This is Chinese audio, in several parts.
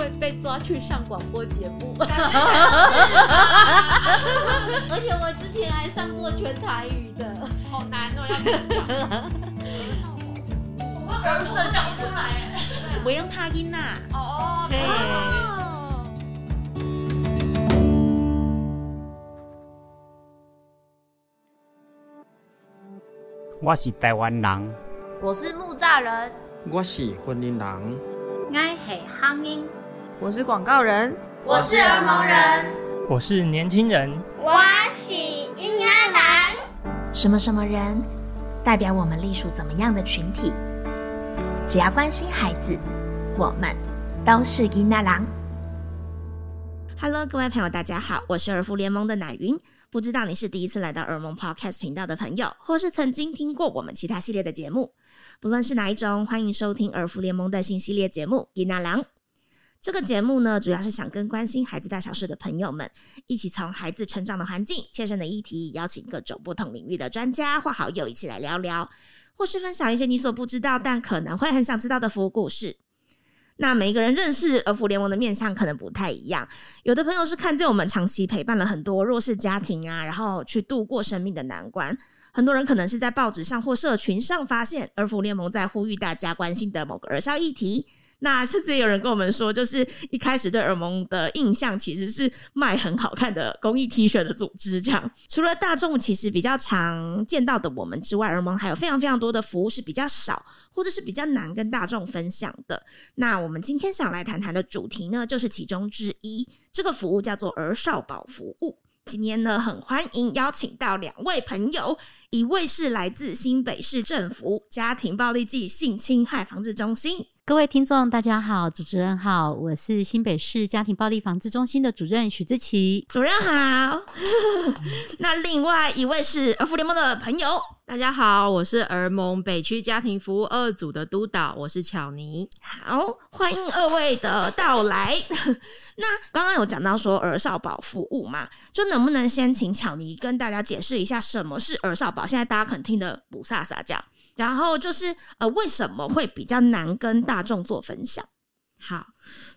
会被抓去上广播节目。而且我之前还上过全台语的，好难哦，要怎么讲？我们儿子讲不出来，我用他音呐。哦，对。我是台湾人，我是木栅人，我是婚姻人，我是乡音，我是广告人，我是儿蒙人，我是年轻人，我是婴仔人。什么什么人，代表我们隶属怎么样的群体？只要关心孩子，我们都是婴仔人。Hello，各位朋友，大家好，我是儿福联盟的奶云。不知道你是第一次来到儿盟 Podcast 频道的朋友，或是曾经听过我们其他系列的节目，不论是哪一种，欢迎收听儿福联盟的新系列节目《囡仔人》。这个节目呢，主要是想跟关心孩子大小事的朋友们，一起从孩子成长的环境、切身的议题，邀请各种不同领域的专家或好友一起来聊聊，或是分享一些你所不知道但可能会很想知道的服务故事。那每一个人认识儿福联盟的面向可能不太一样，有的朋友是看见我们长期陪伴了很多弱势家庭啊，然后去度过生命的难关。很多人可能是在报纸上或社群上发现儿福联盟在呼吁大家关心的某个儿少议题。那甚至有人跟我们说，就是一开始对儿盟的印象其实是卖很好看的公益 T 恤的组织。这样，除了大众其实比较常见到的我们之外，儿盟还有非常非常多的服务是比较少，或者是比较难跟大众分享的。那我们今天想来谈谈的主题呢，就是其中之一。这个服务叫做儿少保服务。今天呢，很欢迎邀请到两位朋友，一位是来自新北市政府家庭暴力暨性侵害防治中心。各位听众，大家好，主持人好，我是新北市家庭暴力防治中心的主任许志奇，主任好。那另外一位是儿福联盟的朋友，大家好，我是儿盟北区家庭服务二组的督导，我是巧妮。好，欢迎二位的到来。那刚刚有讲到说儿少保服务嘛，就能不能先请巧妮跟大家解释一下什么是儿少保？现在大家可能听得雾煞煞这样。然后就是呃，为什么会比较难跟大众做分享？好。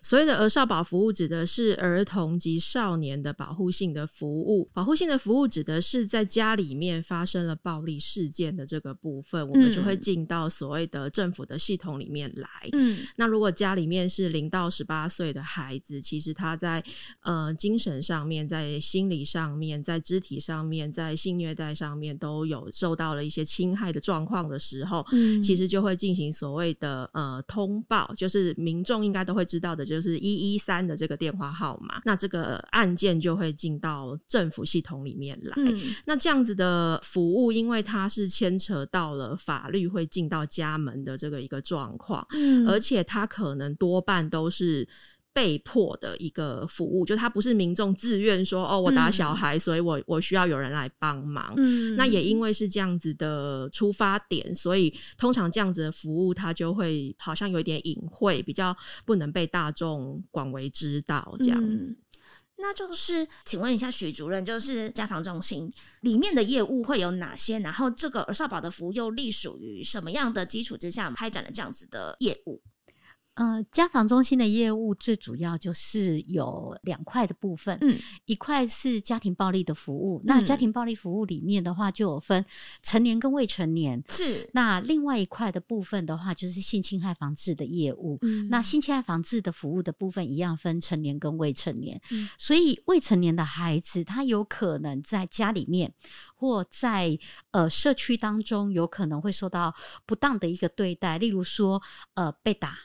所谓的儿少保服务指的是儿童及少年的保护性的服务。保护性的服务指的是在家里面发生了暴力事件的这个部分，嗯、我们就会进到所谓的政府的系统里面来。嗯，那如果家里面是零到十八岁的孩子，其实他在呃精神上面、在心理上面、在肢体上面、在性虐待上面都有受到了一些侵害的状况的时候，嗯，其实就会进行所谓的呃通报，就是民众应该都会知道。的就是一一三的这个电话号码，那这个案件就会进到政府系统里面来。嗯、那这样子的服务，因为它是牵扯到了法律会进到家门的这个一个状况，嗯、而且它可能多半都是。被迫的一个服务，就它不是民众自愿说哦，我打小孩，嗯、所以我我需要有人来帮忙。嗯，那也因为是这样子的出发点，所以通常这样子的服务，它就会好像有一点隐晦，比较不能被大众广为知道这样子。嗯、那就是，请问一下许主任，就是家防中心里面的业务会有哪些？然后这个儿少保的服务又隶属于什么样的基础之下开展了这样子的业务？呃，家防中心的业务最主要就是有两块的部分，嗯，一块是家庭暴力的服务，嗯、那家庭暴力服务里面的话就有分成年跟未成年，是。那另外一块的部分的话就是性侵害防治的业务，嗯，那性侵害防治的服务的部分一样分成年跟未成年，嗯，所以未成年的孩子他有可能在家里面或在呃社区当中有可能会受到不当的一个对待，例如说呃被打。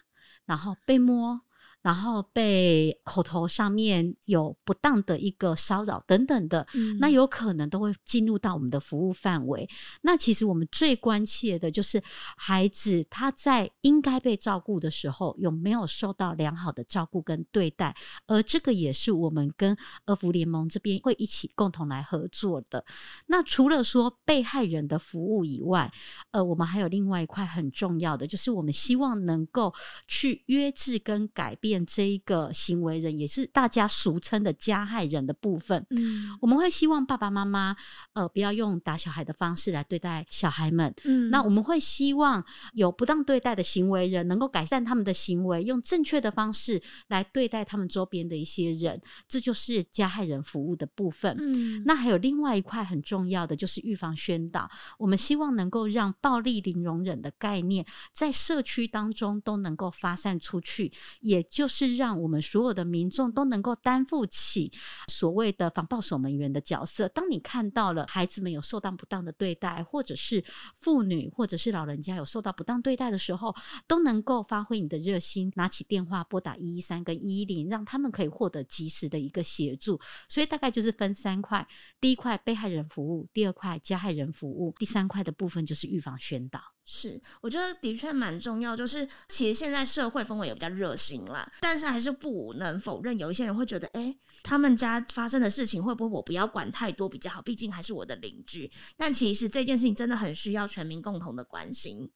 然后被摸。然后被口头上面有不当的一个骚扰等等的，嗯、那有可能都会进入到我们的服务范围。那其实我们最关切的就是孩子他在应该被照顾的时候有没有受到良好的照顾跟对待，而这个也是我们跟儿福联盟这边会一起共同来合作的。那除了说被害人的服务以外，呃，我们还有另外一块很重要的，就是我们希望能够去约制跟改变。变这一个行为人，也是大家俗称的加害人的部分。嗯，我们会希望爸爸妈妈呃不要用打小孩的方式来对待小孩们。嗯，那我们会希望有不当对待的行为人能够改善他们的行为，用正确的方式来对待他们周边的一些人，这就是加害人服务的部分。嗯，那还有另外一块很重要的就是预防宣导，我们希望能够让暴力零容忍的概念在社区当中都能够发散出去，也就是让我们所有的民众都能够担负起所谓的防暴守门员的角色。当你看到了孩子们有受到不当的对待，或者是妇女或者是老人家有受到不当对待的时候，都能够发挥你的热心，拿起电话拨打一一三跟一一零，让他们可以获得及时的一个协助。所以大概就是分三块：第一块被害人服务，第二块加害人服务，第三块的部分就是预防宣导。是，我觉得的确蛮重要。就是其实现在社会氛围也比较热心啦，但是还是不能否认，有一些人会觉得，哎，他们家发生的事情会不会我不要管太多比较好？毕竟还是我的邻居。但其实这件事情真的很需要全民共同的关心。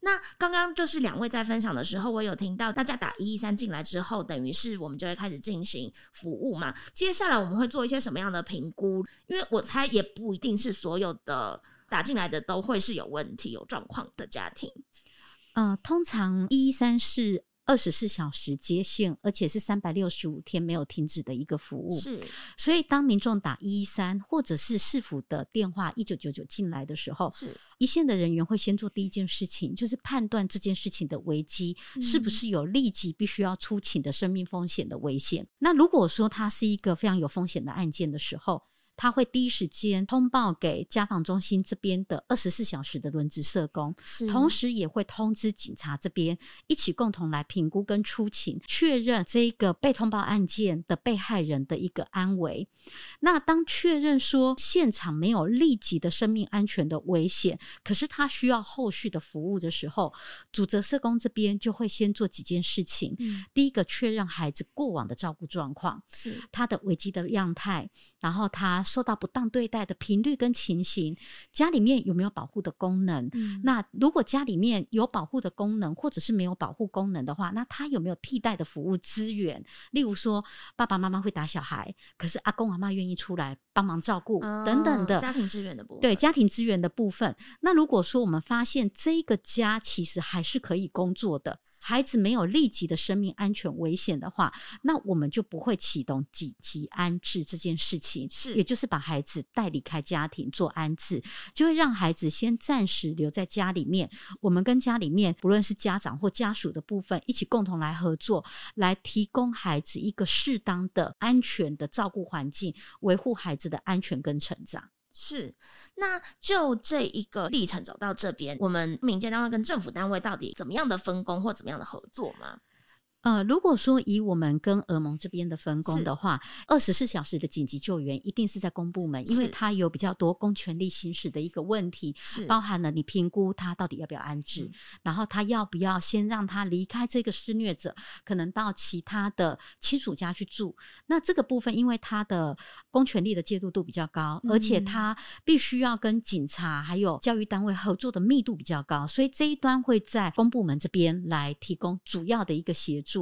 那刚刚就是两位在分享的时候，我有听到大家打一一三进来之后，等于是我们就会开始进行服务嘛。接下来我们会做一些什么样的评估？因为我猜也不一定是所有的。打进来的都会是有问题、有状况的家庭。呃，通常一一三是二十四小时接线，而且是三百六十五天没有停止的一个服务。是，所以当民众打一一三或者是市府的电话一九九九进来的时候，是一线的人员会先做第一件事情，就是判断这件事情的危机、嗯、是不是有立即必须要出勤的生命风险的危险。那如果说它是一个非常有风险的案件的时候，他会第一时间通报给家访中心这边的二十四小时的轮值社工，同时也会通知警察这边一起共同来评估跟出勤，确认这个被通报案件的被害人的一个安危。那当确认说现场没有立即的生命安全的危险，可是他需要后续的服务的时候，主责社工这边就会先做几件事情。嗯、第一个确认孩子过往的照顾状况，是他的危机的样态，然后他。受到不当对待的频率跟情形，家里面有没有保护的功能？嗯，那如果家里面有保护的功能，或者是没有保护功能的话，那他有没有替代的服务资源？例如说，爸爸妈妈会打小孩，可是阿公阿妈愿意出来帮忙照顾，哦，等等的家庭资源的部分。对，家庭资源的部分。那如果说我们发现这个家其实还是可以工作的。孩子没有立即的生命安全危险的话，那我们就不会启动紧急安置这件事情，是，也就是把孩子带离开家庭做安置，就会让孩子先暂时留在家里面。我们跟家里面不论是家长或家属的部分，一起共同来合作，来提供孩子一个适当的安全的照顾环境，维护孩子的安全跟成长。是，那就这一个历程走到这边，我们民间单位跟政府单位到底怎么样的分工或怎么样的合作吗？呃，如果说以我们跟俄盟这边的分工的话，二十四小时的紧急救援一定是在公部门，因为它有比较多公权力行使的一个问题，包含了你评估他到底要不要安置，然后他要不要先让他离开这个施虐者，可能到其他的亲属家去住。那这个部分，因为他的公权力的介入度比较高，而且他必须要跟警察还有教育单位合作的密度比较高，所以这一端会在公部门这边来提供主要的一个协助。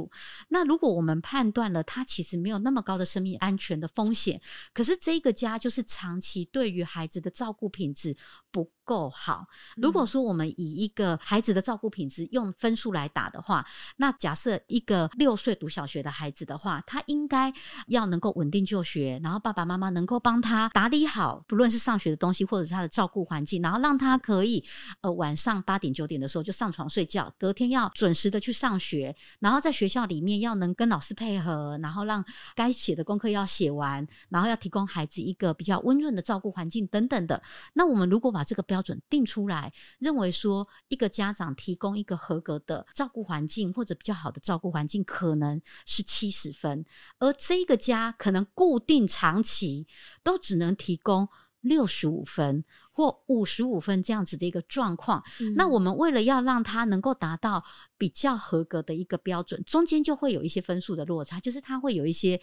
那如果我们判断了他其实没有那么高的生命安全的风险，可是这个家就是长期对于孩子的照顾品质不够好。如果说我们以一个孩子的照顾品质用分数来打的话，那假设一个六岁读小学的孩子的话，他应该要能够稳定就学，然后爸爸妈妈能够帮他打理好，不论是上学的东西或者是他的照顾环境，然后让他可以呃晚上八点九点的时候就上床睡觉，隔天要准时的去上学，然后在学校里面要能跟老师配合，然后让该写的功课要写完，然后要提供孩子一个比较温润的照顾环境等等的。那我们如果把这个标准定出来，认为说一个家长提供一个合格的照顾环境或者比较好的照顾环境，可能是七十分，而这个家可能固定长期都只能提供六十五分或五十五分这样子的一个状况。嗯，那我们为了要让他能够达到比较合格的一个标准，中间就会有一些分数的落差，就是他会有一些。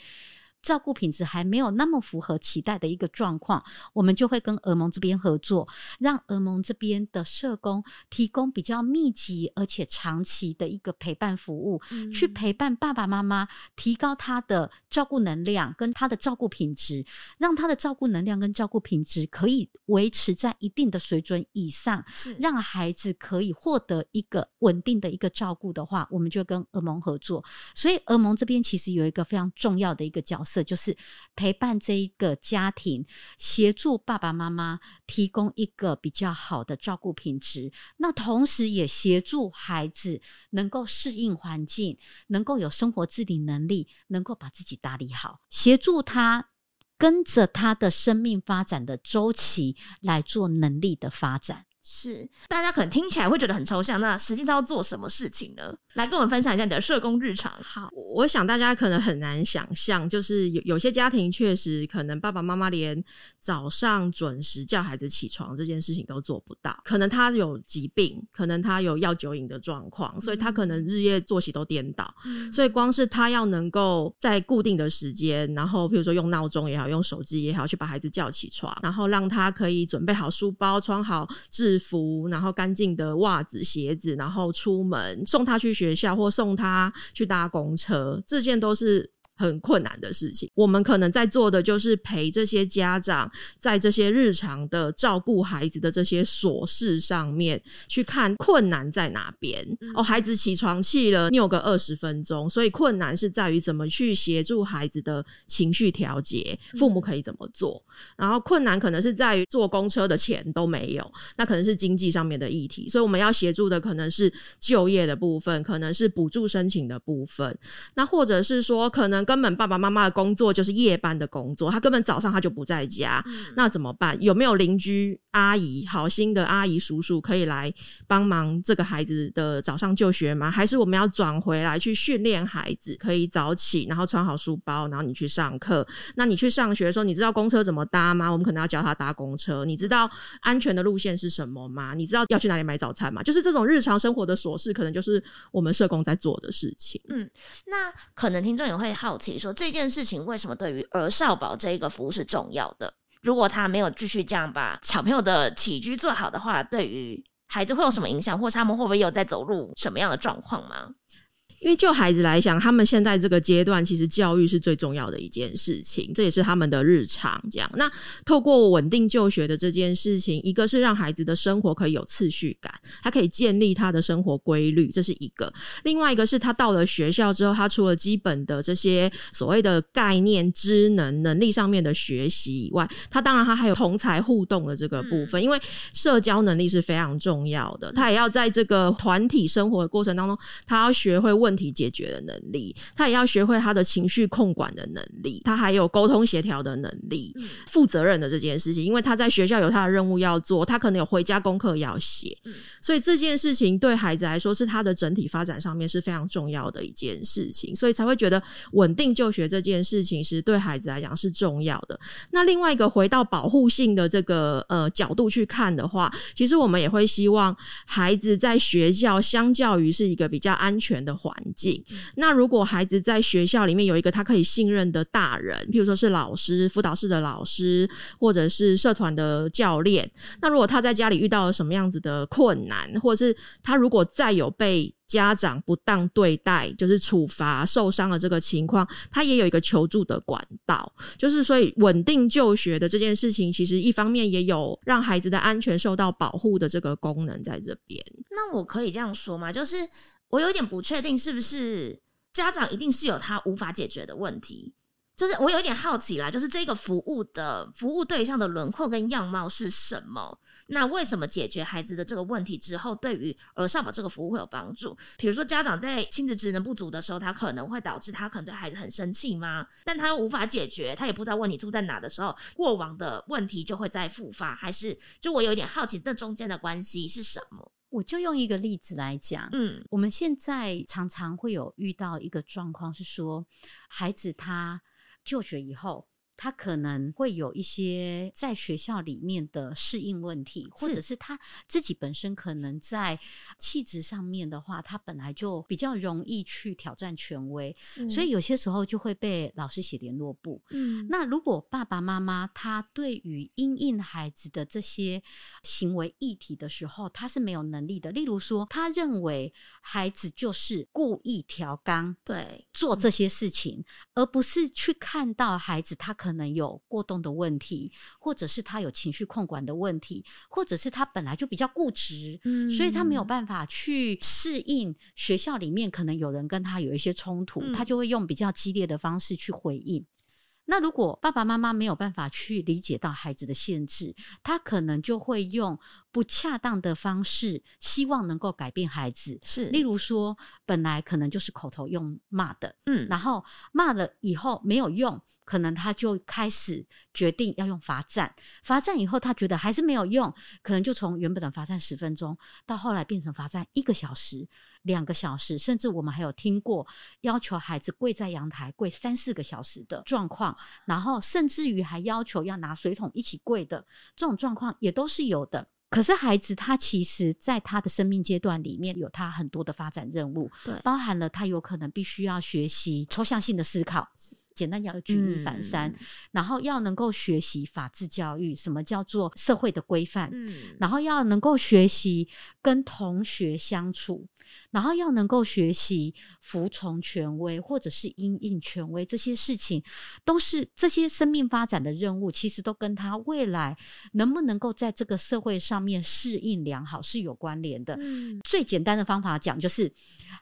照顾品质还没有那么符合期待的一个状况，我们就会跟俄盟这边合作，让俄盟这边的社工提供比较密集而且长期的一个陪伴服务，嗯、去陪伴爸爸妈妈，提高他的照顾能量跟他的照顾品质，让他的照顾能量跟照顾品质可以维持在一定的水准以上，是让孩子可以获得一个稳定的一个照顾的话，我们就跟俄盟合作。所以俄盟这边其实有一个非常重要的一个角色，这就是陪伴这一个家庭，协助爸爸妈妈提供一个比较好的照顾品质，那同时也协助孩子能够适应环境，能够有生活自理能力，能够把自己打理好，协助他跟着他的生命发展的周期来做能力的发展。是，大家可能听起来会觉得很抽象，那实际上要做什么事情呢？来跟我们分享一下你的社工日常。好，我想大家可能很难想象，就是有有些家庭确实可能爸爸妈妈连早上准时叫孩子起床这件事情都做不到，可能他有疾病，可能他有药酒瘾的状况，所以他可能日夜作息都颠倒，嗯、所以光是他要能够在固定的时间，然后比如说用闹钟也好，用手机也好，去把孩子叫起床，然后让他可以准备好书包，穿好制服，然后干净的袜子、鞋子，然后出门送他去学校或送他去搭公车，这件都是。很困难的事情，我们可能在做的就是陪这些家长在这些日常的照顾孩子的这些琐事上面去看困难在哪边。嗯、哦，孩子起床气了，你有个二十分钟，所以困难是在于怎么去协助孩子的情绪调节，父母可以怎么做？嗯、然后困难可能是在于坐公车的钱都没有，那可能是经济上面的议题，所以我们要协助的可能是就业的部分，可能是补助申请的部分，那或者是说可能。根本爸爸妈妈的工作就是夜班的工作，他根本早上他就不在家，嗯、那怎么办？有没有邻居阿姨、好心的阿姨叔叔可以来帮忙这个孩子的早上就学吗？还是我们要转回来去训练孩子，可以早起，然后穿好书包，然后你去上课？那你去上学的时候，你知道公车怎么搭吗？我们可能要教他搭公车。你知道安全的路线是什么吗？你知道要去哪里买早餐吗？就是这种日常生活的琐事，可能就是我们社工在做的事情。嗯，那可能听众也会好。好奇说这件事情为什么对于儿少保这一个服务是重要的？如果他没有继续这样把小朋友的起居做好的话，对于孩子会有什么影响，或是他们会不会有在走路什么样的状况吗？因为就孩子来讲，他们现在这个阶段，其实教育是最重要的一件事情，这也是他们的日常。这样，那透过稳定就学的这件事情，一个是让孩子的生活可以有次序感，他可以建立他的生活规律，这是一个；另外一个是他到了学校之后，他除了基本的这些所谓的概念、知能、能力上面的学习以外，他当然他还有同才互动的这个部分，因为社交能力是非常重要的，他也要在这个团体生活的过程当中，他要学会问。问题解决的能力，他也要学会他的情绪控管的能力，他还有沟通协调的能力，负责任的这件事情，因为他在学校有他的任务要做，他可能有回家功课要写，所以这件事情对孩子来说是他的整体发展上面是非常重要的一件事情，所以才会觉得稳定就学这件事情是对孩子来讲是重要的。那另外一个回到保护性的这个呃角度去看的话，其实我们也会希望孩子在学校相较于是一个比较安全的环环境。那如果孩子在学校里面有一个他可以信任的大人，譬如说是老师、辅导室的老师，或者是社团的教练，那如果他在家里遇到了什么样子的困难，或者是他如果再有被家长不当对待，就是处罚、受伤的这个情况，他也有一个求助的管道。就是所以稳定就学的这件事情，其实一方面也有让孩子的安全受到保护的这个功能在这边。那我可以这样说吗？就是。我有点不确定，是不是家长一定是有他无法解决的问题？就是我有点好奇啦，就是这个服务的服务对象的轮廓跟样貌是什么？那为什么解决孩子的这个问题之后，对于儿少保这个服务会有帮助？比如说，家长在亲子职能不足的时候，他可能会导致他可能对孩子很生气吗？但他又无法解决，他也不知道问题出在哪的时候，过往的问题就会再复发，还是就我有点好奇，这中间的关系是什么？我就用一个例子来讲，嗯，我们现在常常会有遇到一个状况是说，孩子他就学以后，他可能会有一些在学校里面的适应问题，或者是。他自己本身可能在气质上面的话，他本来就比较容易去挑战权威，所以有些时候就会被老师写联络簿。嗯，那如果爸爸妈妈他对于因应孩子的这些行为议题的时候，他是没有能力的。例如说，他认为孩子就是故意调缸，对，做这些事情，而不是去看到孩子他可能有过动的问题，或者是他有情绪控管的问题，或者是他本来就比较固执，嗯，所以他没有办法去适应学校里面可能有人跟他有一些冲突，他就会用比较激烈的方式去回应。那如果爸爸妈妈没有办法去理解到孩子的限制，他可能就会用不恰当的方式，希望能够改变孩子。是，例如说，本来可能就是口头用骂的，嗯，然后骂了以后没有用，可能他就开始决定要用罚站。罚站以后，他觉得还是没有用，可能就从原本的罚站十分钟，到后来变成罚站一个小时。两个小时，甚至我们还有听过要求孩子跪在阳台跪三四个小时的状况，然后甚至于还要求要拿水桶一起跪的这种状况也都是有的。可是孩子他其实在他的生命阶段里面有他很多的发展任务，对，包含了他有可能必须要学习抽象性的思考。简单讲，举一反三，嗯，然后要能够学习法治教育，什么叫做社会的规范，嗯，然后要能够学习跟同学相处，然后要能够学习服从权威或者是因应权威，这些事情都是这些生命发展的任务，其实都跟他未来能不能够在这个社会上面适应良好是有关联的。嗯，最简单的方法讲，就是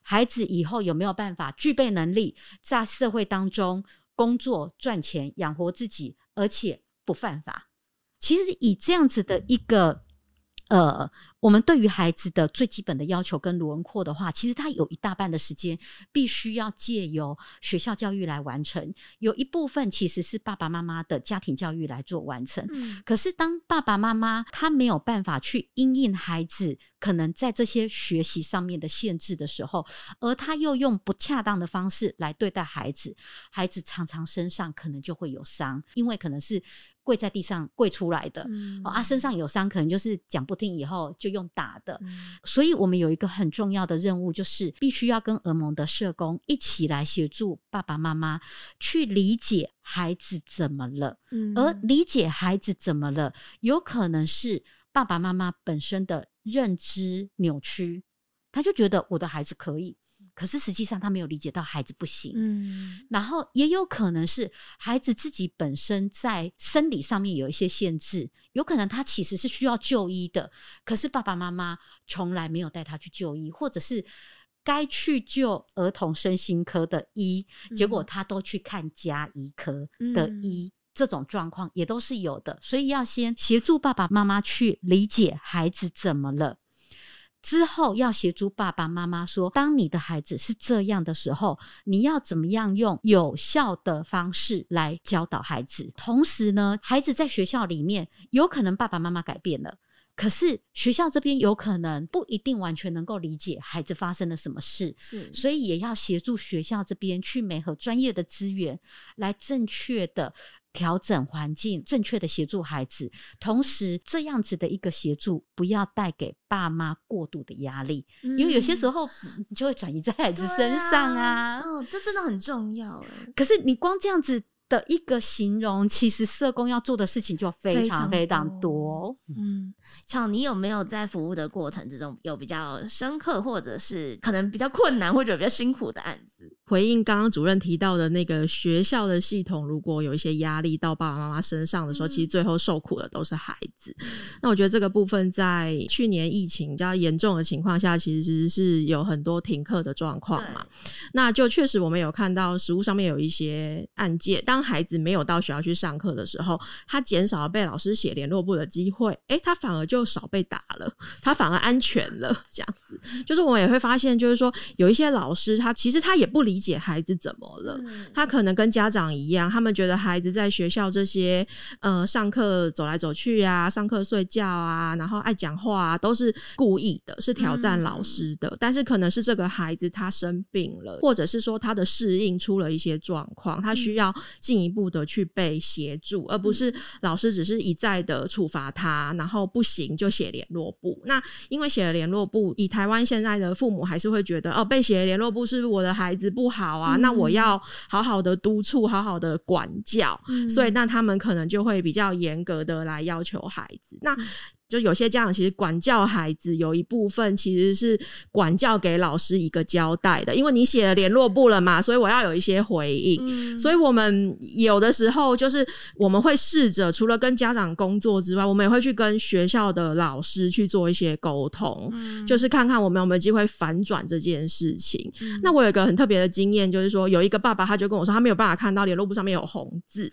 孩子以后有没有办法具备能力，在社会当中。工作赚钱养活自己，而且不犯法。其实以这样子的一个。呃，我们对于孩子的最基本的要求跟轮廓的话，其实他有一大半的时间必须要借由学校教育来完成，有一部分其实是爸爸妈妈的家庭教育来做完成。嗯，可是当爸爸妈妈他没有办法去因应孩子可能在这些学习上面的限制的时候，而他又用不恰当的方式来对待孩子，孩子常常身上可能就会有伤，因为可能是。跪在地上跪出来的，嗯、哦啊，身上有伤，可能就是讲不听以后就用打的。嗯、所以，我们有一个很重要的任务，就是必须要跟儿盟的社工一起来协助爸爸妈妈去理解孩子怎么了。嗯、而理解孩子怎么了，有可能是爸爸妈妈本身的认知扭曲，他就觉得我的孩子可以。可是实际上他没有理解到孩子不行，嗯，然后也有可能是孩子自己本身在生理上面有一些限制，有可能他其实是需要就医的，可是爸爸妈妈从来没有带他去就医，或者是该去就儿童身心科的医，结果他都去看家医科的医，这种状况也都是有的，所以要先协助爸爸妈妈去理解孩子怎么了。之后要协助爸爸妈妈说，当你的孩子是这样的时候，你要怎么样用有效的方式来教导孩子？同时呢，孩子在学校里面有可能爸爸妈妈改变了，可是学校这边有可能不一定完全能够理解孩子发生了什么事，是，所以也要协助学校这边去媒合专业的资源，来正确的。调整环境，正确的协助孩子，同时这样子的一个协助，不要带给爸妈过度的压力，嗯、因为有些时候你就会转移在孩子身上啊。哦，这真的很重要哎。可是你光这样子的一个形容，其实社工要做的事情就非常非常多。多嗯，像你有没有在服务的过程之中有比较深刻，或者是可能比较困难或者比较辛苦的案子？回应刚刚主任提到的那个学校的系统，如果有一些压力到爸爸妈妈身上的时候，嗯、其实最后受苦的都是孩子。嗯、那我觉得这个部分在去年疫情比较严重的情况下，其实是有很多停课的状况嘛。那就确实我们有看到实物上面有一些案件，当孩子没有到学校去上课的时候，他减少了被老师写联络簿的机会，诶、欸，他反而就少被打了，他反而安全了。这样子，就是我们也会发现，就是说有一些老师他其实他也不理理解孩子怎么了。他可能跟家长一样，他们觉得孩子在学校这些呃上课走来走去啊，上课睡觉啊，然后爱讲话啊，都是故意的，是挑战老师的。但是可能是这个孩子他生病了，或者是说他的适应出了一些状况，他需要进一步的去被协助，而不是老师只是一再的处罚他，然后不行就写联络簿。那因为写了联络簿，以台湾现在的父母还是会觉得哦，被写联络簿是我的孩子不好啊，嗯、那我要好好的督促，好好的管教，嗯、所以那他们可能就会比较严格的来要求孩子。那就有些家长其实管教孩子有一部分其实是管教给老师一个交代的，因为你写了联络簿了嘛，所以我要有一些回应。嗯、所以我们有的时候就是我们会试着除了跟家长工作之外，我们也会去跟学校的老师去做一些沟通，嗯、就是看看我们有没有机会反转这件事情。嗯、那我有一个很特别的经验，就是说有一个爸爸他就跟我说，他没有办法看到联络簿上面有红字。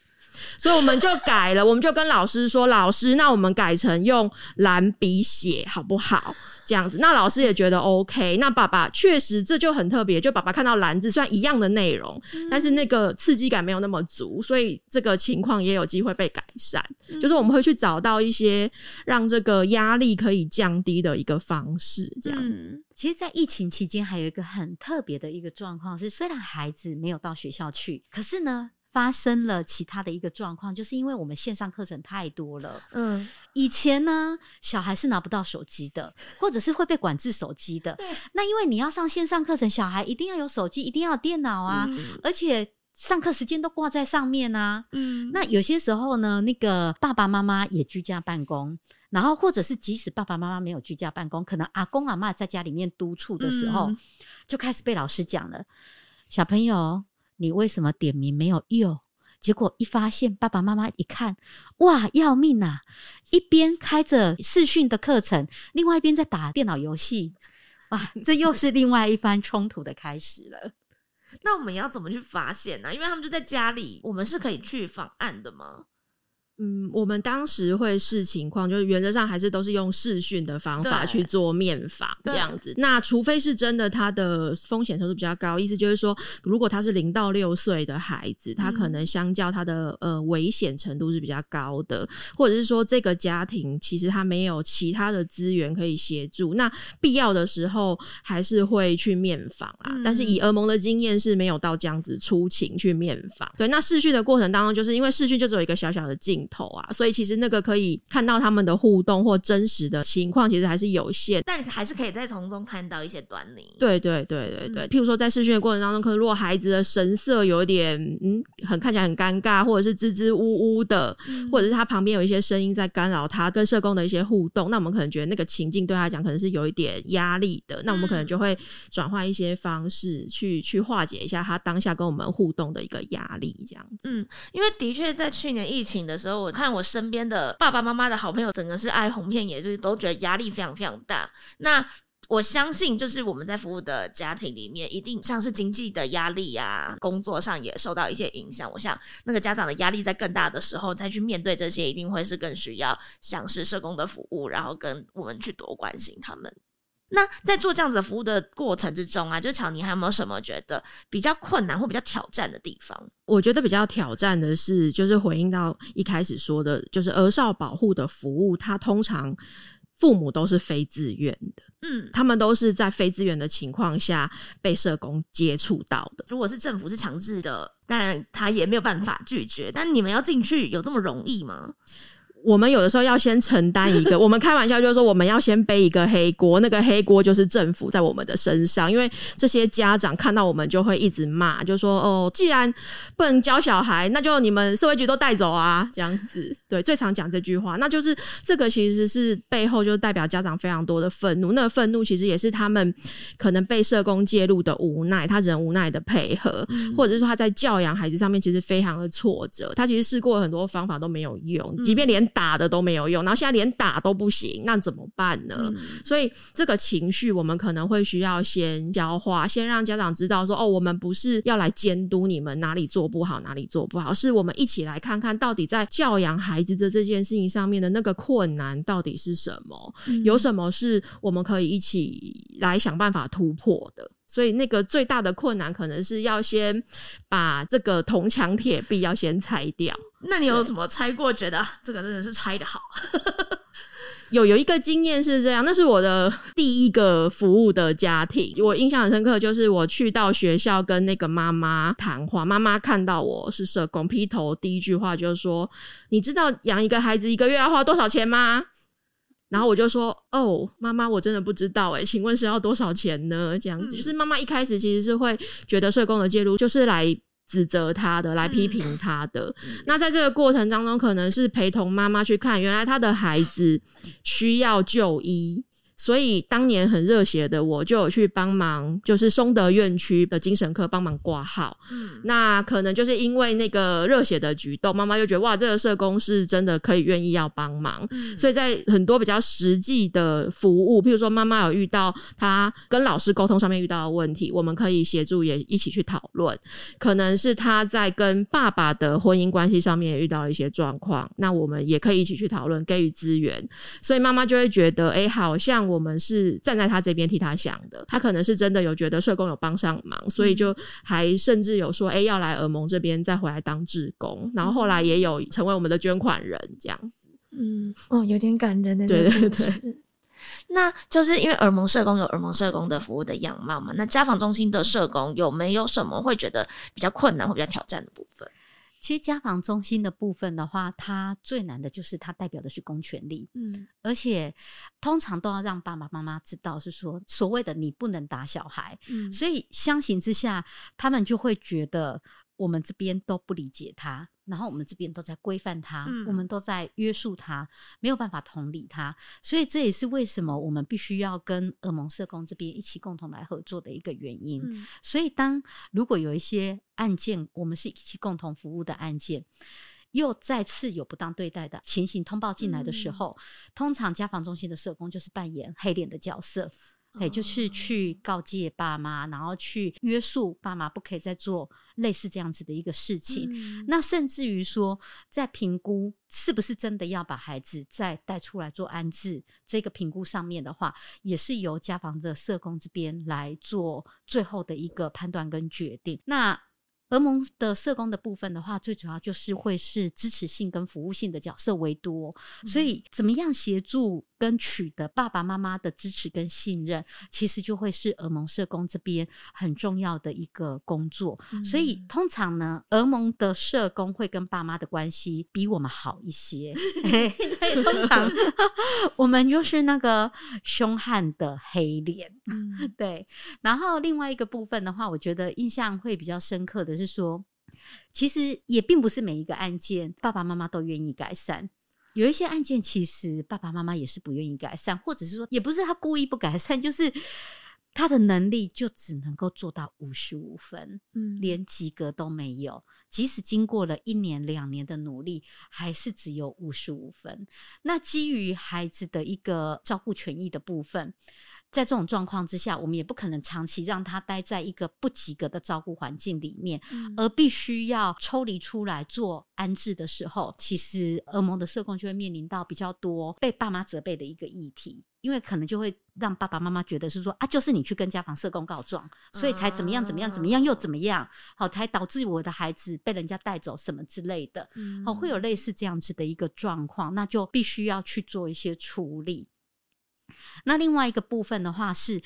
所以我们就改了，我们就跟老师说：“老师，那我们改成用蓝笔写好不好？”这样子，那老师也觉得 OK。那爸爸确实这就很特别，就爸爸看到蓝字，虽然一样的内容，嗯、但是那个刺激感没有那么足，所以这个情况也有机会被改善。嗯、就是我们会去找到一些让这个压力可以降低的一个方式，这样子。嗯、其实，在疫情期间，还有一个很特别的一个状况是，虽然孩子没有到学校去，可是呢。发生了其他的一个状况，就是因为我们线上课程太多了。嗯，以前呢，小孩是拿不到手机的，或者是会被管制手机的。对那因为你要上线上课程，小孩一定要有手机，一定要有电脑啊，嗯、而且上课时间都挂在上面啊。嗯，那有些时候呢，那个爸爸妈妈也居家办公，然后或者是即使爸爸妈妈没有居家办公，可能阿公阿妈在家里面督促的时候，嗯、就开始被老师讲了，小朋友。你为什么点名没有用？结果一发现，爸爸妈妈一看，哇，要命啊！一边开着视讯的课程，另外一边在打电脑游戏，哇，这又是另外一番冲突的开始了。那我们要怎么去发现呢？因为他们就在家里，我们是可以去访案的吗？嗯，我们当时会视情况，就是原则上还是都是用视讯的方法去做面访这样子。那除非是真的他的风险程度比较高，意思就是说，如果他是零到六岁的孩子，他可能相较他的呃危险程度是比较高的，或者是说这个家庭其实他没有其他的资源可以协助，那必要的时候还是会去面访啊。嗯、但是以儿盟的经验是没有到这样子出勤去面访。对，那试训的过程当中，就是因为试训就只有一个小小的镜。头啊，所以其实那个可以看到他们的互动或真实的情况，其实还是有限，但还是可以再从中看到一些端倪。对对对对对，嗯、譬如说在试训的过程当中，可能如果孩子的神色有一点嗯，很看起来很尴尬，或者是支支吾吾的，嗯、或者是他旁边有一些声音在干扰他跟社工的一些互动，那我们可能觉得那个情境对他讲可能是有一点压力的，那我们可能就会转换一些方式去去化解一下他当下跟我们互动的一个压力，这样子。嗯，因为的确在去年疫情的时我看我身边的爸爸妈妈的好朋友，整个是哀鸿遍野，就是都觉得压力非常非常大。那我相信，就是我们在服务的家庭里面，一定像是经济的压力啊，工作上也受到一些影响。我想，那个家长的压力在更大的时候，再去面对这些，一定会是更需要像是社工的服务，然后跟我们去多关心他们。那在做这样子的服务的过程之中啊，就巧，你还有没有什么觉得比较困难或比较挑战的地方？我觉得比较挑战的是，就是回应到一开始说的，就是儿少保护的服务，它通常父母都是非自愿的，嗯，他们都是在非自愿的情况下被社工接触到的。如果是政府是强制的，当然他也没有办法拒绝。但你们要进去有这么容易吗？我们有的时候要先承担一个，我们开玩笑就是说，我们要先背一个黑锅，那个黑锅就是政府在我们的身上，因为这些家长看到我们就会一直骂，就说哦，既然不能教小孩，那就你们社会局都带走啊，这样子。对，最常讲这句话，那就是这个其实是背后就代表家长非常多的愤怒，那个愤怒其实也是他们可能被社工介入的无奈，他只能无奈的配合，或者是说他在教养孩子上面其实非常的挫折，他其实试过很多方法都没有用，即便连打的都没有用，然后现在连打都不行，那怎么办呢？嗯、所以这个情绪，我们可能会需要先消化，先让家长知道说，哦，我们不是要来监督你们哪里做不好，哪里做不好，是我们一起来看看到底在教养孩子的这件事情上面的那个困难到底是什么，嗯、有什么是我们可以一起来想办法突破的。所以那个最大的困难可能是要先把这个铜墙铁壁要先拆掉。那你有什么拆过？觉得这个真的是拆的好？有有一个经验是这样，那是我的第一个服务的家庭，我印象很深刻，就是我去到学校跟那个妈妈谈话，妈妈看到我是社工，劈头第一句话就是说：“你知道养一个孩子一个月要花多少钱吗？”然后我就说：“哦，妈妈，我真的不知道诶，请问是要多少钱呢？”这样子，就是妈妈一开始其实是会觉得社工的介入就是来指责他的，来批评他的。嗯、那在这个过程当中，可能是陪同妈妈去看，原来他的孩子需要就医。所以当年很热血的我就有去帮忙，就是松德院区的精神科帮忙挂号。嗯，那可能就是因为那个热血的举动，妈妈就觉得哇，这个社工是真的可以愿意要帮忙。嗯，所以在很多比较实际的服务，譬如说妈妈有遇到她跟老师沟通上面遇到的问题，我们可以协助也一起去讨论。可能是她在跟爸爸的婚姻关系上面也遇到了一些状况，那我们也可以一起去讨论，给予资源。所以妈妈就会觉得，哎，好像。我们是站在他这边替他想的，他可能是真的有觉得社工有帮上忙，所以就还甚至有说，哎、欸，要来耳蒙这边再回来当志工，然后后来也有成为我们的捐款人这样子。嗯，哦，有点感人的，对对对。那就是因为耳蒙社工有耳蒙社工的服务的样貌嘛，那家访中心的社工有没有什么会觉得比较困难或比较挑战的部分？其实家访中心的部分的话，它最难的就是它代表的是公权力，嗯，而且通常都要让爸爸妈妈知道，是说所谓的你不能打小孩，嗯，所以相形之下，他们就会觉得。我们这边都不理解他，然后我们这边都在规范他，嗯、我们都在约束他，没有办法同理他，所以这也是为什么我们必须要跟儿盟社工这边一起共同来合作的一个原因。嗯、所以，当如果有一些案件，我们是一起共同服务的案件，又再次有不当对待的情形通报进来的时候，嗯、通常家访中心的社工就是扮演黑脸的角色。哎，就是去告诫爸妈，然后去约束爸妈，不可以再做类似这样子的一个事情。嗯、那甚至于说，在评估是不是真的要把孩子再带出来做安置这个评估上面的话，也是由家访的社工这边来做最后的一个判断跟决定。那儿盟的社工的部分的话，最主要就是会是支持性跟服务性的角色为多，嗯、所以怎么样协助跟取得爸爸妈妈的支持跟信任，其实就会是儿盟社工这边很重要的一个工作。嗯、所以通常呢，儿盟的社工会跟爸妈的关系比我们好一些，因为通常 我们就是那个凶悍的黑脸，嗯、对。然后另外一个部分的话，我觉得印象会比较深刻的。是说，其实也并不是每一个案件爸爸妈妈都愿意改善，有一些案件其实爸爸妈妈也是不愿意改善，或者是说，也不是他故意不改善，就是他的能力就只能够做到五十五分，嗯，连及格都没有。即使经过了一年两年的努力，还是只有五十五分。那基于孩子的一个照顾权益的部分。在这种状况之下，我们也不可能长期让他待在一个不及格的照顾环境里面，嗯、而必须要抽离出来做安置的时候，其实儿盟的社工就会面临到比较多被爸妈责备的一个议题，因为可能就会让爸爸妈妈觉得是说啊，就是你去跟家访社工告状，所以才怎么样怎么样怎么样又怎么样，好，才导致我的孩子被人家带走什么之类的，好，会有类似这样子的一个状况，那就必须要去做一些处理。那另外一个部分的话是，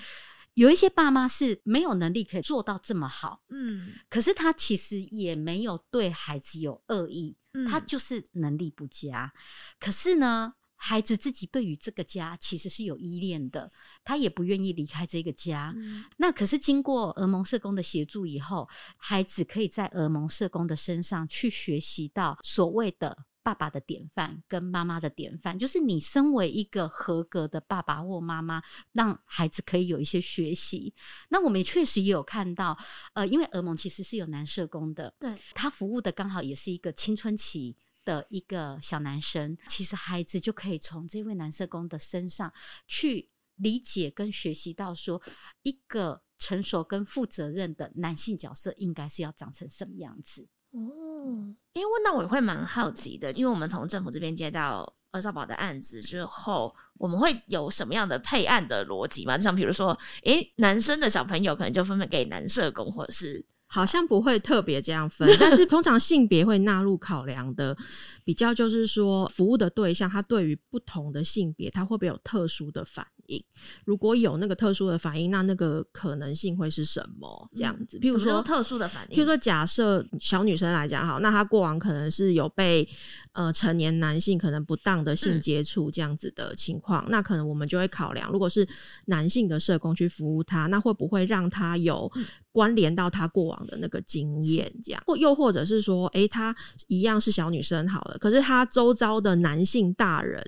有一些爸妈是没有能力可以做到这么好，嗯，可是他其实也没有对孩子有恶意，嗯，他就是能力不佳。可是呢，孩子自己对于这个家其实是有依恋的，他也不愿意离开这个家。嗯，那可是经过儿蒙社工的协助以后，孩子可以在儿蒙社工的身上去学习到所谓的。爸爸的典范跟妈妈的典范，就是你身为一个合格的爸爸或妈妈，让孩子可以有一些学习。那我们也确实也有看到，呃，因为儿盟其实是有男社工的，对，他服务的刚好也是一个青春期的一个小男生，其实孩子就可以从这位男社工的身上去理解跟学习到，说一个成熟跟负责任的男性角色应该是要长成什么样子。哦，因为那我也会蛮好奇的，因为我们从政府这边接到二少保的案子之后，我们会有什么样的配案的逻辑吗？就像比如说，诶，男生的小朋友可能就分配给男社工，或者是。好像不会特别这样分，但是通常性别会纳入考量的，比较就是说服务的对象，他对于不同的性别，他会不会有特殊的反应？如果有那个特殊的反应，那那个可能性会是什么？这样子，譬如说特殊的反应，譬如说假设小女生来讲，好，那她过往可能是有被呃成年男性可能不当的性接触这样子的情况，嗯，那可能我们就会考量，如果是男性的社工去服务她，那会不会让她有关联到她过往的那个经验，这样，或又或者是说，诶、欸，她一样是小女生好了，可是她周遭的男性大人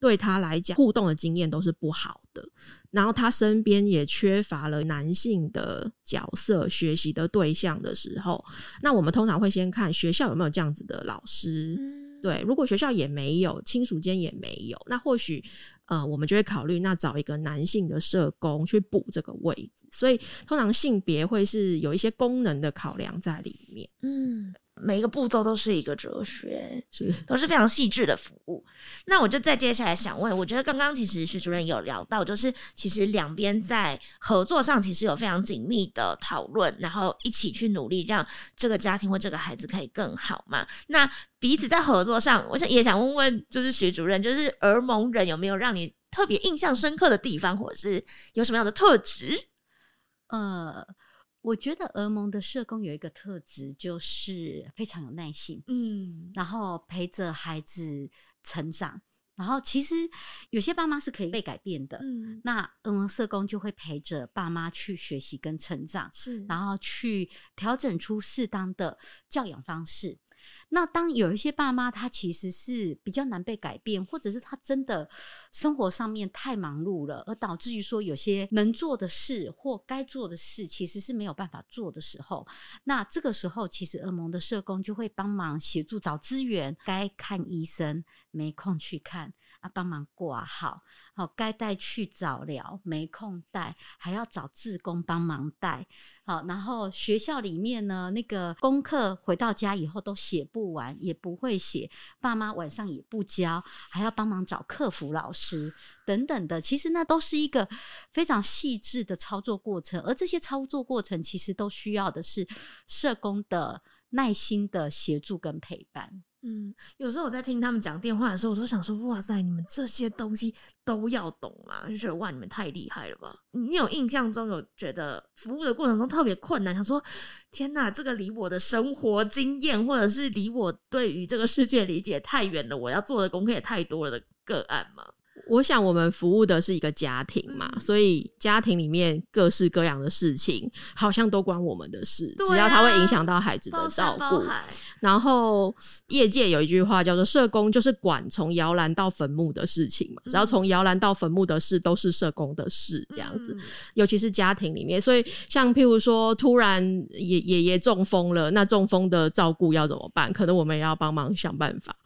对她来讲互动的经验都是不好的，然后她身边也缺乏了男性的角色学习的对象的时候，那我们通常会先看学校有没有这样子的老师，对，如果学校也没有，亲属间也没有，那或许。呃，我们就会考虑那找一个男性的社工去补这个位置，所以通常性别会是有一些功能的考量在里面。嗯，每一个步骤都是一个哲学，是都是非常细致的服务。那我就再接下来想问，我觉得刚刚其实徐主任有聊到，就是其实两边在合作上其实有非常紧密的讨论，然后一起去努力让这个家庭或这个孩子可以更好嘛。那彼此在合作上，我想也想问问，就是徐主任，就是儿蒙人有没有让你特别印象深刻的地方，或者是有什么样的特质？呃，我觉得俄蒙的社工有一个特质，就是非常有耐心，嗯，然后陪着孩子成长，然后其实有些爸妈是可以被改变的，嗯，那俄蒙社工就会陪着爸妈去学习跟成长，是，然后去调整出适当的教养方式。那当有一些爸妈，他其实是比较难被改变，或者是他真的生活上面太忙碌了，而导致于说有些能做的事或该做的事，其实是没有办法做的时候，那这个时候其实儿盟的社工就会帮忙协助找资源，该看医生没空去看。啊，帮忙挂号，好，该带去早疗，没空带，还要找志工帮忙带，好，然后学校里面呢，那个功课回到家以后都写不完，也不会写，爸妈晚上也不教，还要帮忙找客服老师等等的，其实那都是一个非常细致的操作过程，而这些操作过程其实都需要的是社工的耐心的协助跟陪伴。嗯，有时候我在听他们讲电话的时候，我都想说：哇塞，你们这些东西都要懂吗？就觉得哇，你们太厉害了吧！你有印象中有觉得服务的过程中特别困难，想说天哪，这个离我的生活经验，或者是离我对于这个世界理解太远了，我要做的功课也太多了的个案吗？我想，我们服务的是一个家庭嘛，嗯、所以家庭里面各式各样的事情，好像都关我们的事。啊、只要它会影响到孩子的照顾。然后，业界有一句话叫做“社工就是管从摇篮到坟墓的事情嘛”，只要从摇篮到坟墓的事，都是社工的事，这样子。嗯、尤其是家庭里面，所以像譬如说，突然爷爷爷中风了，那中风的照顾要怎么办？可能我们也要帮忙想办法。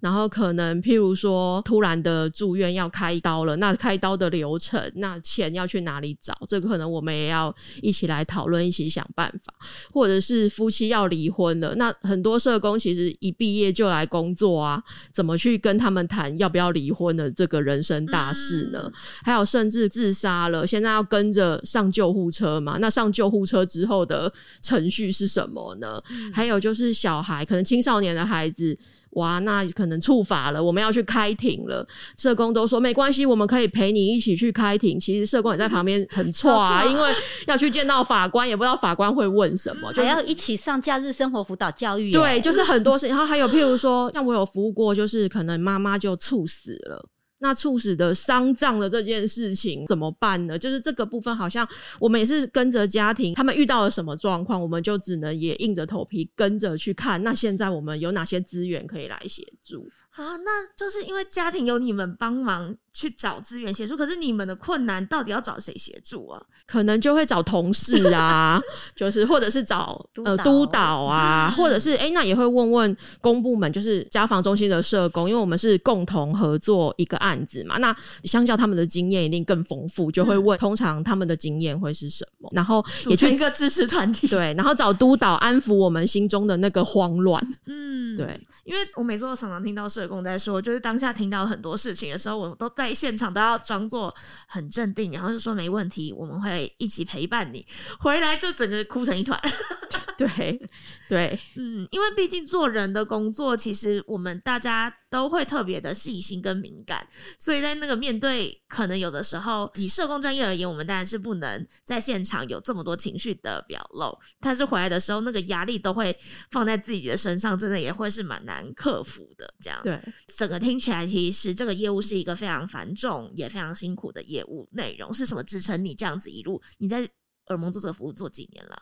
然后可能譬如说，突然的住院要开刀了，那开刀的流程，那钱要去哪里找？这个可能我们也要一起来讨论，一起想办法。或者是夫妻要离婚了，那很多社工其实一毕业就来工作啊，怎么去跟他们谈要不要离婚的这个人生大事呢？嗯、还有甚至自杀了，现在要跟着上救护车嘛？那上救护车之后的程序是什么呢？嗯、还有就是小孩，可能青少年的孩子。哇，那可能触法了，我们要去开庭了。社工都说没关系，我们可以陪你一起去开庭。其实社工也在旁边很 错啊，因为要去见到法官，也不知道法官会问什么，就是、还要一起上假日生活辅导教育。对，就是很多事情。然后还有譬如说，像我有服务过，就是可能妈妈就猝死了。那猝死的丧葬的这件事情怎么办呢？就是这个部分，好像我们也是跟着家庭，他们遇到了什么状况，我们就只能也硬着头皮跟着去看。那现在我们有哪些资源可以来协助？啊，那就是因为家庭有你们帮忙去找资源协助，可是你们的困难到底要找谁协助啊？可能就会找同事啊，就是或者是找呃督导啊，或者是哎、欸，那也会问问公部门，就是家防中心的社工，因为我们是共同合作一个案子嘛。那相较他们的经验一定更丰富，就会问通常他们的经验会是什么，然后也去一个支持团体，对，然后找督导安抚我们心中的那个慌乱。嗯，对，因为我每次都常常听到社工在说，就是当下听到很多事情的时候，我们都在现场都要装作很镇定，然后就说没问题，我们会一起陪伴你。回来就整个哭成一团。对对，嗯，因为毕竟做人的工作，其实我们大家都会特别的细心跟敏感，所以在那个面对，可能有的时候以社工专业而言，我们当然是不能在现场有这么多情绪的表露，但是回来的时候，那个压力都会放在自己的身上，真的也会是蛮难克服的。这样，对，整个听起来，其实这个业务是一个非常繁重也非常辛苦的业务内容。是什么支撑你这样子一路？你在耳蒙做这个服务做几年了？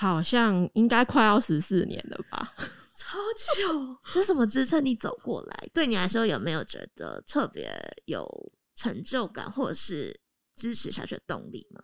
好像应该快要十四年了吧，超久。是什么支撑你走过来？对你来说有没有觉得特别有成就感，或者是支持下去的动力吗？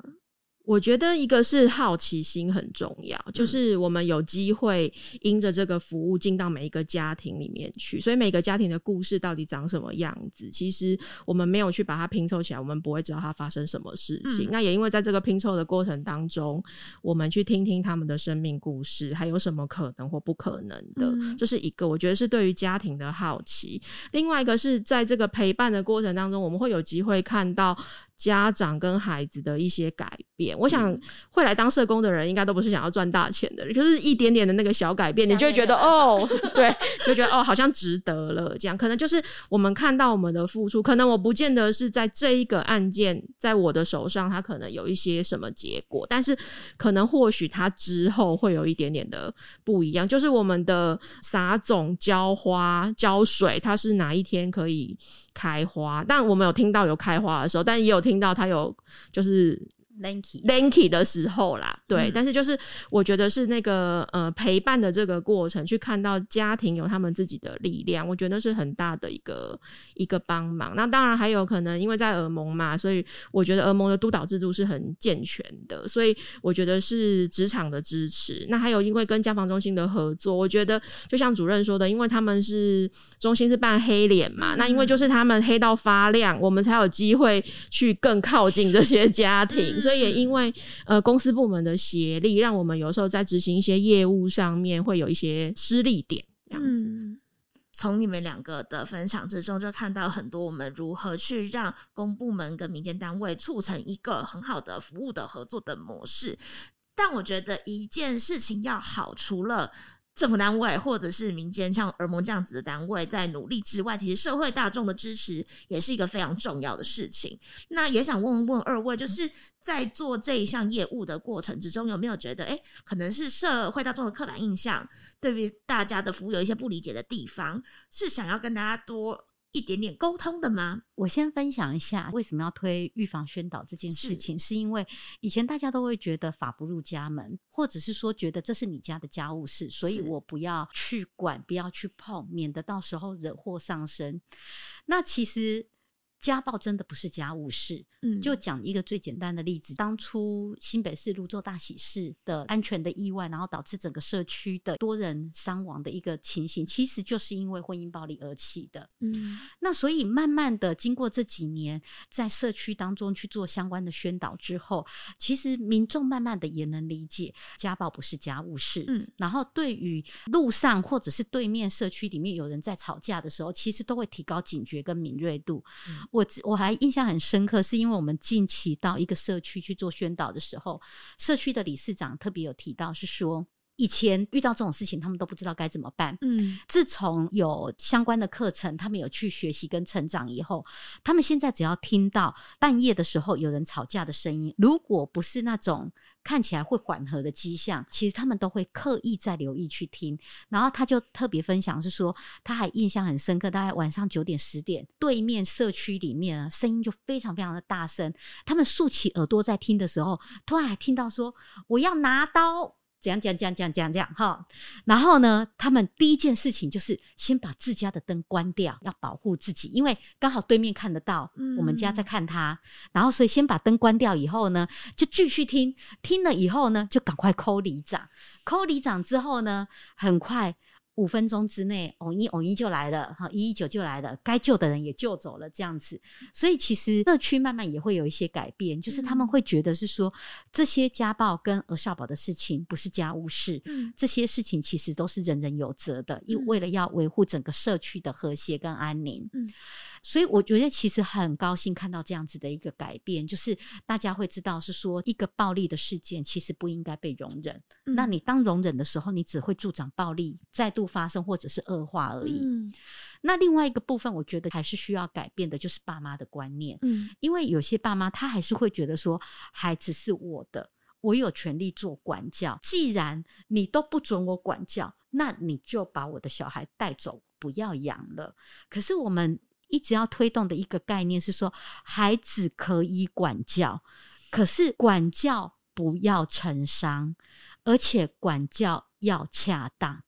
我觉得一个是好奇心很重要，就是我们有机会因着这个服务进到每一个家庭里面去，所以每个家庭的故事到底长什么样子，其实我们没有去把它拼凑起来，我们不会知道它发生什么事情。嗯、那也因为在这个拼凑的过程当中，我们去听听他们的生命故事，还有什么可能或不可能的，嗯、这是一个我觉得是对于家庭的好奇。另外一个是在这个陪伴的过程当中，我们会有机会看到。家长跟孩子的一些改变，我想会来当社工的人，应该都不是想要赚大钱的人，就是一点点的那个小改变，你就会觉得哦，对，就觉得哦，好像值得了。这样可能就是我们看到我们的付出，可能我不见得是在这一个案件在我的手上，它可能有一些什么结果，但是可能或许它之后会有一点点的不一样，就是我们的撒种、浇花、浇水，它是哪一天可以开花？但我们有听到有开花的时候，但也有。听到他有就是。Lanky Lanky 的时候啦，对，嗯、但是就是我觉得是那个呃陪伴的这个过程，去看到家庭有他们自己的力量，我觉得是很大的一个一个帮忙。那当然还有可能因为在俄盟嘛，所以我觉得俄盟的督导制度是很健全的，所以我觉得是职场的支持。那还有因为跟家防中心的合作，我觉得就像主任说的，因为他们是中心是扮黑脸嘛，嗯、那因为就是他们黑到发亮，我们才有机会去更靠近这些家庭。所以也因为呃公司部门的协力，让我们有时候在执行一些业务上面会有一些失利点。这样子，嗯，从你们两个的分享之中，就看到很多我们如何去让公部门跟民间单位促成一个很好的服务的合作的模式。但我觉得一件事情要好，除了政府单位或者是民间像耳蒙这样子的单位在努力之外，其实社会大众的支持也是一个非常重要的事情。那也想问问二位，就是在做这一项业务的过程之中，有没有觉得，诶，可能是社会大众的刻板印象，对于大家的服务有一些不理解的地方，是想要跟大家多一点点沟通的吗？我先分享一下为什么要推预防宣导这件事情，是，是因为以前大家都会觉得法不入家门，或者是说觉得这是你家的家务事，所以我不要去管，不要去碰，免得到时候惹祸上身。那其实。家暴真的不是家务事，嗯，就讲一个最简单的例子，当初新北市路做大喜事的安全的意外，然后导致整个社区的多人伤亡的一个情形，其实就是因为婚姻暴力而起的，嗯，那所以慢慢的经过这几年在社区当中去做相关的宣导之后，其实民众慢慢的也能理解家暴不是家务事，嗯，然后对于路上或者是对面社区里面有人在吵架的时候，其实都会提高警觉跟敏锐度，嗯我我还印象很深刻，是因为我们近期到一个社区去做宣导的时候，社区的理事长特别有提到，是说以前遇到这种事情，他们都不知道该怎么办。嗯，自从有相关的课程，他们有去学习跟成长以后，他们现在只要听到半夜的时候有人吵架的声音，如果不是那种。看起来会缓和的迹象，其实他们都会刻意在留意去听。然后他就特别分享是说，他还印象很深刻，大概晚上九点十点，对面社区里面啊，声音就非常非常的大声。他们竖起耳朵在听的时候，突然还听到说：“我要拿刀。”这样这样这样这样这样这样哈，然后呢，他们第一件事情就是先把自家的灯关掉，要保护自己，因为刚好对面看得到，我们家在看他，然后所以先把灯关掉以后呢，就继续听，听了以后呢，就赶快抠里长抠里长之后呢，很快五分钟之内，偶一偶一就来了，哈，一一九就来了，该救的人也救走了，这样子。所以其实社区慢慢也会有一些改变，就是他们会觉得是说，这些家暴跟儿少保的事情不是家务事，嗯，这些事情其实都是人人有责的，因为为了要维护整个社区的和谐跟安宁，嗯。所以我觉得其实很高兴看到这样子的一个改变，就是大家会知道是说一个暴力的事件其实不应该被容忍。嗯、那你当容忍的时候，你只会助长暴力再度发生或者是恶化而已。嗯、那另外一个部分，我觉得还是需要改变的，就是爸妈的观念。嗯，因为有些爸妈他还是会觉得说，孩子是我的，我有权利做管教。既然你都不准我管教，那你就把我的小孩带走，不要养了。可是我们。一直要推动的一个概念是说，孩子可以管教，可是管教不要成伤，而且管教要恰当。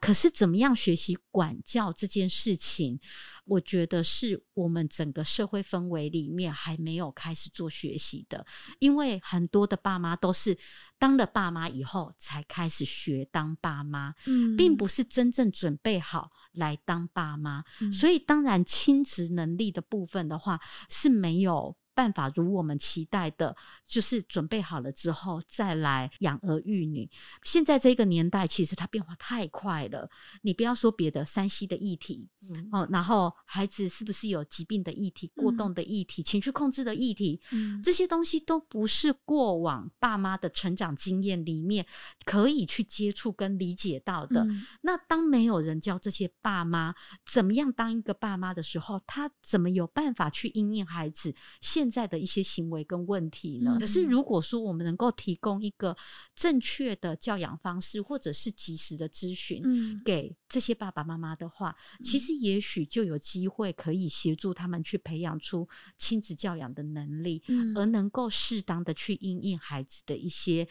可是怎么样学习管教这件事情，我觉得是我们整个社会氛围里面还没有开始做学习的，因为很多的爸妈都是当了爸妈以后才开始学当爸妈，嗯，并不是真正准备好来当爸妈，嗯，所以当然亲职能力的部分的话是没有。办法如我们期待的，就是准备好了之后再来养儿育女。现在这个年代，其实它变化太快了。你不要说别的山西的议题，嗯、哦，然后孩子是不是有疾病的议题、过动的议题、嗯、情绪控制的议题，嗯、这些东西都不是过往爸妈的成长经验里面可以去接触跟理解到的。嗯、那当没有人教这些爸妈怎么样当一个爸妈的时候，他怎么有办法去应验孩子现现在的一些行为跟问题呢？可是如果说我们能够提供一个正确的教养方式，或者是及时的咨询，给这些爸爸妈妈的话，其实也许就有机会可以协助他们去培养出亲子教养的能力，而能够适当的去因应孩子的一些。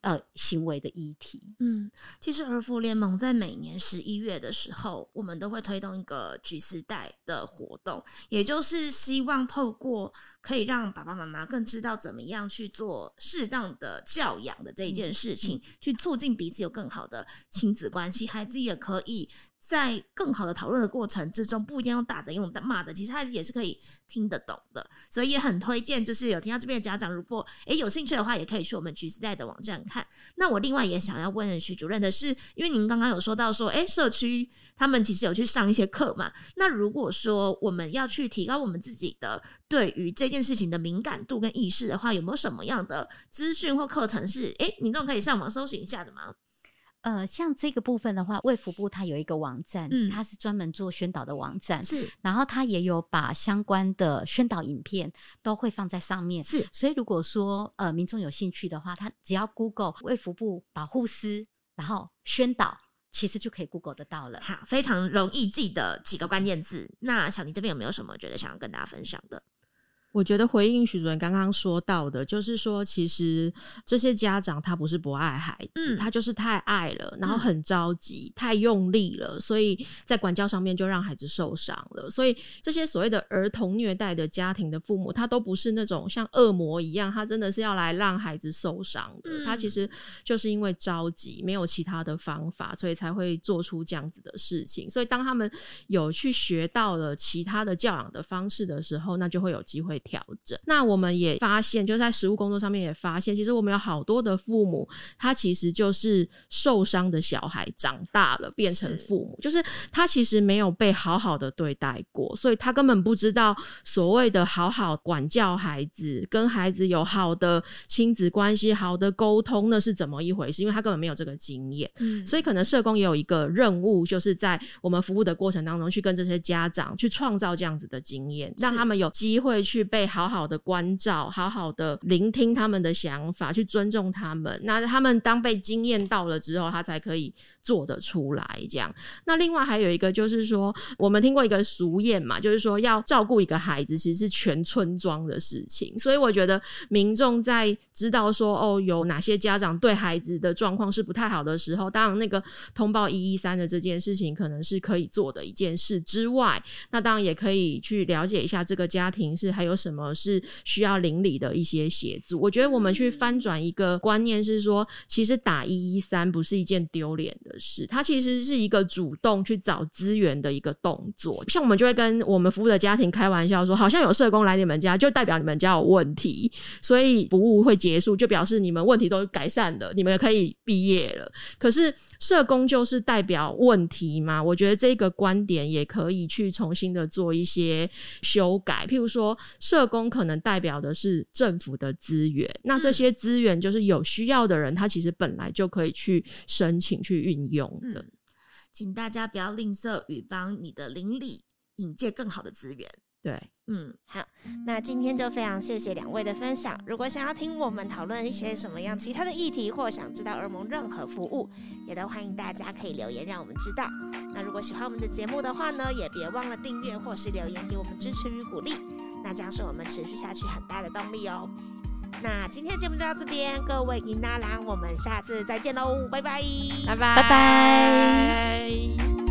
呃，行为的议题。嗯，其实儿福联盟在每年十一月的时候，我们都会推动一个橘丝带的活动，也就是希望透过可以让爸爸妈妈更知道怎么样去做适当的教养的这一件事情，嗯嗯、去促进彼此有更好的亲子关系，孩子也可以。在更好的讨论的过程之中，不一定用打的，用骂的，其实孩子也是可以听得懂的，所以也很推荐。就是有听到这边的家长，如果诶有兴趣的话，也可以去我们橘子带的网站看。那我另外也想要问徐主任的是，因为您刚刚有说到说，诶社区他们其实有去上一些课嘛？那如果说我们要去提高我们自己的对于这件事情的敏感度跟意识的话，有没有什么样的资讯或课程是诶民众可以上网搜寻一下的吗？呃，像这个部分的话，卫福部它有一个网站，嗯，它是专门做宣导的网站，是。然后它也有把相关的宣导影片都会放在上面，是。所以如果说呃民众有兴趣的话，他只要 Google 卫福部保护司，然后宣导，其实就可以 Google 得到了。好，非常容易记的几个关键字。那小妮这边有没有什么觉得想要跟大家分享的？我觉得回应许主任刚刚说到的，就是说，其实这些家长他不是不爱孩子，嗯，他就是太爱了，然后很着急，嗯、太用力了，所以在管教上面就让孩子受伤了。所以这些所谓的儿童虐待的家庭的父母，他都不是那种像恶魔一样，他真的是要来让孩子受伤的。嗯、他其实就是因为着急，没有其他的方法，所以才会做出这样子的事情。所以当他们有去学到了其他的教养的方式的时候，那就会有机会。调整。那我们也发现，就在实务工作上面也发现，其实我们有好多的父母，他其实就是受伤的小孩长大了变成父母，是就是他其实没有被好好的对待过，所以他根本不知道所谓的好好管教孩子，跟孩子有好的亲子关系、好的沟通，那是怎么一回事？因为他根本没有这个经验，嗯，所以可能社工也有一个任务，就是在我们服务的过程当中，去跟这些家长去创造这样子的经验，让他们有机会去。被好好的关照，好好的聆听他们的想法，去尊重他们。那他们当被惊艳到了之后，他才可以做得出来。这样。那另外还有一个就是说，我们听过一个俗谚嘛，就是说要照顾一个孩子，其实是全村庄的事情。所以我觉得民众在知道说哦，有哪些家长对孩子的状况是不太好的时候，当然那个通报一一三的这件事情可能是可以做的一件事之外，那当然也可以去了解一下这个家庭是还有。什么是需要邻里的一些协助。我觉得我们去翻转一个观念是说，其实打一一三不是一件丢脸的事，它其实是一个主动去找资源的一个动作。像我们就会跟我们服务的家庭开玩笑说，好像有社工来你们家，就代表你们家有问题，所以服务会结束，就表示你们问题都改善了，你们也可以毕业了。可是社工就是代表问题吗？我觉得这个观点也可以去重新的做一些修改。譬如说，社工可能代表的是政府的资源，那这些资源就是有需要的人，他其实本来就可以去申请去运用的。嗯，请大家不要吝啬于帮你的邻里引荐更好的资源。对，嗯，好，那今天就非常谢谢两位的分享。如果想要听我们讨论一些什么样其他的议题，或想知道儿盟任何服务，也都欢迎大家可以留言让我们知道。那如果喜欢我们的节目的话呢，也别忘了订阅或是留言给我们支持与鼓励，那将是我们持续下去很大的动力哦。那今天的节目就到这边，各位银娜郎，我们下次再见喽，拜拜，拜拜，拜拜。